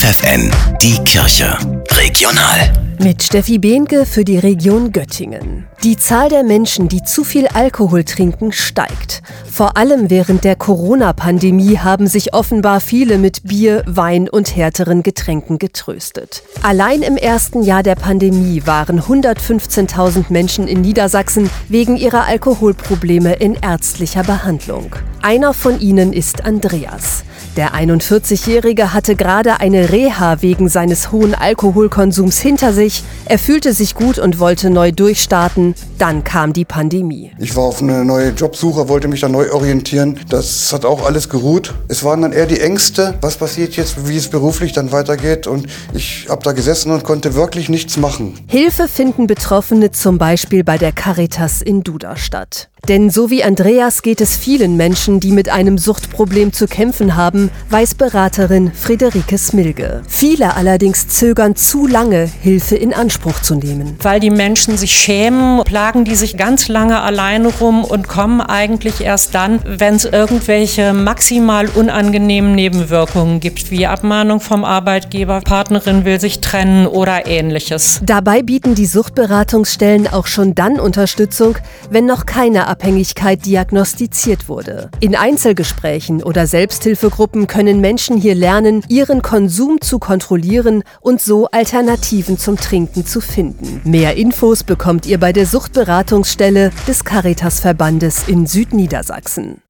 FFN, die Kirche. Regional. Mit Steffi Behnke für die Region Göttingen. Die Zahl der Menschen, die zu viel Alkohol trinken, steigt. Vor allem während der Corona-Pandemie haben sich offenbar viele mit Bier, Wein und härteren Getränken getröstet. Allein im ersten Jahr der Pandemie waren 115.000 Menschen in Niedersachsen wegen ihrer Alkoholprobleme in ärztlicher Behandlung. Einer von ihnen ist Andreas. Der 41-Jährige hatte gerade eine Reha wegen seines hohen Alkoholkonsums hinter sich. Er fühlte sich gut und wollte neu durchstarten. Solutions. Dann kam die Pandemie. Ich war auf eine neue Jobsuche, wollte mich da neu orientieren. Das hat auch alles geruht. Es waren dann eher die Ängste, was passiert jetzt, wie es beruflich dann weitergeht. Und ich habe da gesessen und konnte wirklich nichts machen. Hilfe finden Betroffene zum Beispiel bei der Caritas in Duderstadt. Denn so wie Andreas geht es vielen Menschen, die mit einem Suchtproblem zu kämpfen haben, weiß Beraterin Friederike Smilge. Viele allerdings zögern zu lange, Hilfe in Anspruch zu nehmen. Weil die Menschen sich schämen, plagen die sich ganz lange alleine rum und kommen eigentlich erst dann, wenn es irgendwelche maximal unangenehmen Nebenwirkungen gibt, wie Abmahnung vom Arbeitgeber, Partnerin will sich trennen oder ähnliches. Dabei bieten die Suchtberatungsstellen auch schon dann Unterstützung, wenn noch keine Abhängigkeit diagnostiziert wurde. In Einzelgesprächen oder Selbsthilfegruppen können Menschen hier lernen, ihren Konsum zu kontrollieren und so Alternativen zum Trinken zu finden. Mehr Infos bekommt ihr bei der Suchtberatungsstelle des Caritas-Verbandes in Südniedersachsen.